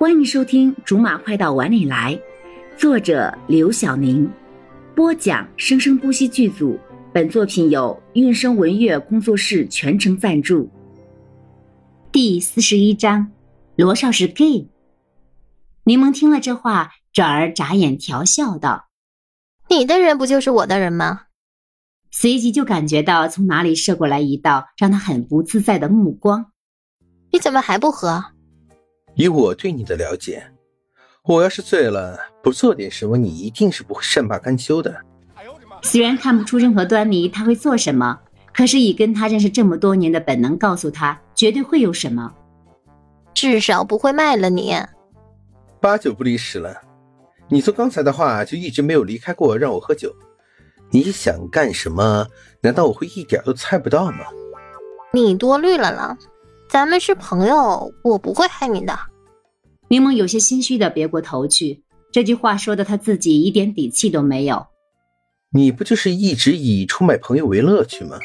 欢迎收听《竹马快到碗里来》，作者刘晓宁，播讲生生不息剧组。本作品由韵声文乐工作室全程赞助。第四十一章，罗少是 gay。柠檬听了这话，转而眨眼调笑道：“你的人不就是我的人吗？”随即就感觉到从哪里射过来一道让他很不自在的目光。你怎么还不喝？以我对你的了解，我要是醉了不做点什么，你一定是不会善罢甘休的。虽然看不出任何端倪，他会做什么，可是以跟他认识这么多年的本能告诉他，绝对会有什么。至少不会卖了你。八九不离十了。你从刚才的话就一直没有离开过让我喝酒。你想干什么？难道我会一点都猜不到吗？你多虑了了。咱们是朋友，我不会害你的。柠檬有些心虚的别过头去，这句话说的他自己一点底气都没有。你不就是一直以出卖朋友为乐趣吗？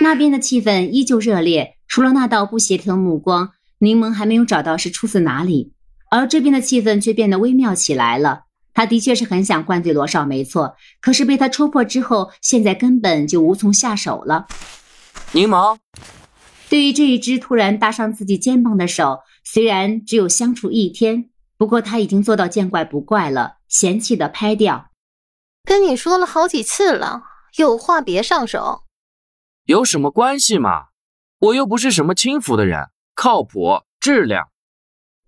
那边的气氛依旧热烈，除了那道不协调的目光，柠檬还没有找到是出自哪里。而这边的气氛却变得微妙起来了。他的确是很想灌醉罗少，没错，可是被他戳破之后，现在根本就无从下手了。柠檬。对于这一只突然搭上自己肩膀的手，虽然只有相处一天，不过他已经做到见怪不怪了，嫌弃的拍掉。跟你说了好几次了，有话别上手。有什么关系嘛？我又不是什么轻浮的人，靠谱质量。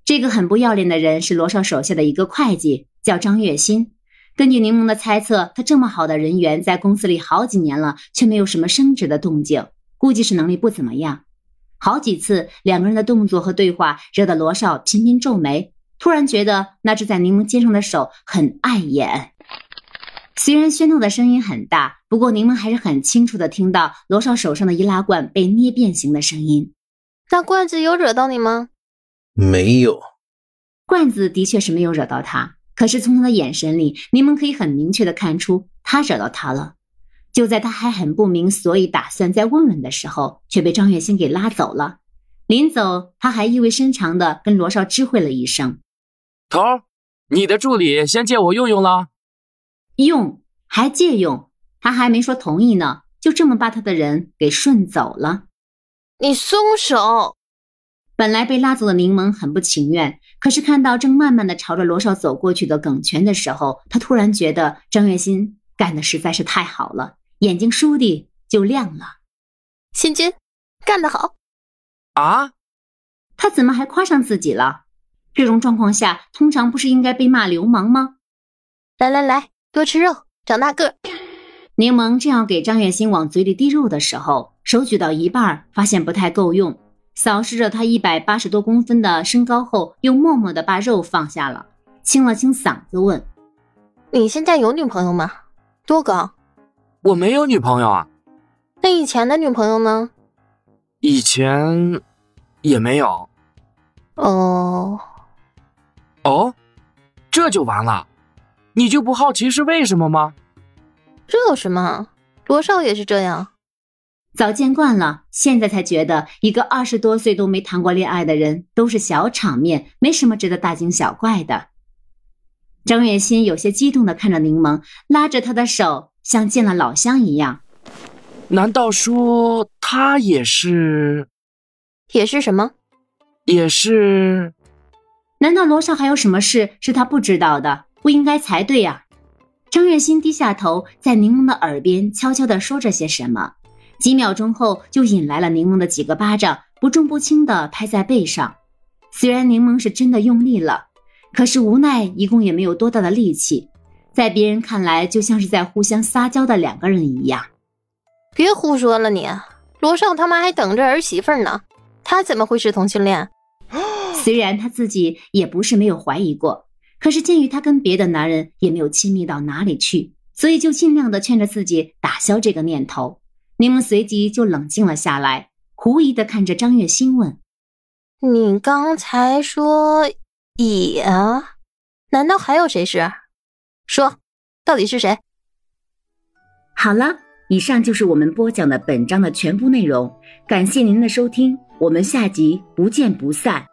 这个很不要脸的人是罗少手下的一个会计，叫张月新。根据柠檬的猜测，他这么好的人缘，在公司里好几年了，却没有什么升职的动静，估计是能力不怎么样。好几次，两个人的动作和对话惹得罗少频频皱眉，突然觉得那只在柠檬肩上的手很碍眼。虽然喧闹的声音很大，不过柠檬还是很清楚的听到罗少手上的易拉罐被捏变形的声音。那罐子有惹到你吗？没有，罐子的确是没有惹到他，可是从他的眼神里，柠檬可以很明确的看出他惹到他了。就在他还很不明所以，打算再问问的时候，却被张月心给拉走了。临走，他还意味深长的跟罗少知会了一声：“头，你的助理先借我用用了。”用还借用？他还没说同意呢，就这么把他的人给顺走了。你松手！本来被拉走的柠檬很不情愿，可是看到正慢慢的朝着罗少走过去的耿泉的时候，他突然觉得张月心干的实在是太好了。眼睛倏地就亮了，新军，干得好！啊，他怎么还夸上自己了？这种状况下，通常不是应该被骂流氓吗？来来来，多吃肉，长大个。柠檬正要给张月心往嘴里递肉的时候，手举到一半，发现不太够用，扫视着他一百八十多公分的身高后，又默默的把肉放下了，清了清嗓子问：“你现在有女朋友吗？多高？”我没有女朋友啊，那以前的女朋友呢？以前也没有。哦，哦，这就完了？你就不好奇是为什么吗？这有什么？罗少也是这样，早见惯了，现在才觉得一个二十多岁都没谈过恋爱的人都是小场面，没什么值得大惊小怪的。张月心有些激动的看着柠檬，拉着他的手。像见了老乡一样，难道说他也是？也是什么？也是？难道罗少还有什么事是他不知道的？不应该才对呀！张月心低下头，在柠檬的耳边悄悄地说着些什么，几秒钟后就引来了柠檬的几个巴掌，不重不轻地拍在背上。虽然柠檬是真的用力了，可是无奈一共也没有多大的力气。在别人看来，就像是在互相撒娇的两个人一样。别胡说了，你罗少他妈还等着儿媳妇呢，他怎么会是同性恋？虽然他自己也不是没有怀疑过，可是鉴于他跟别的男人也没有亲密到哪里去，所以就尽量的劝着自己打消这个念头。柠檬随即就冷静了下来，狐疑的看着张月心问：“你刚才说乙啊？难道还有谁是？”说，到底是谁？好了，以上就是我们播讲的本章的全部内容，感谢您的收听，我们下集不见不散。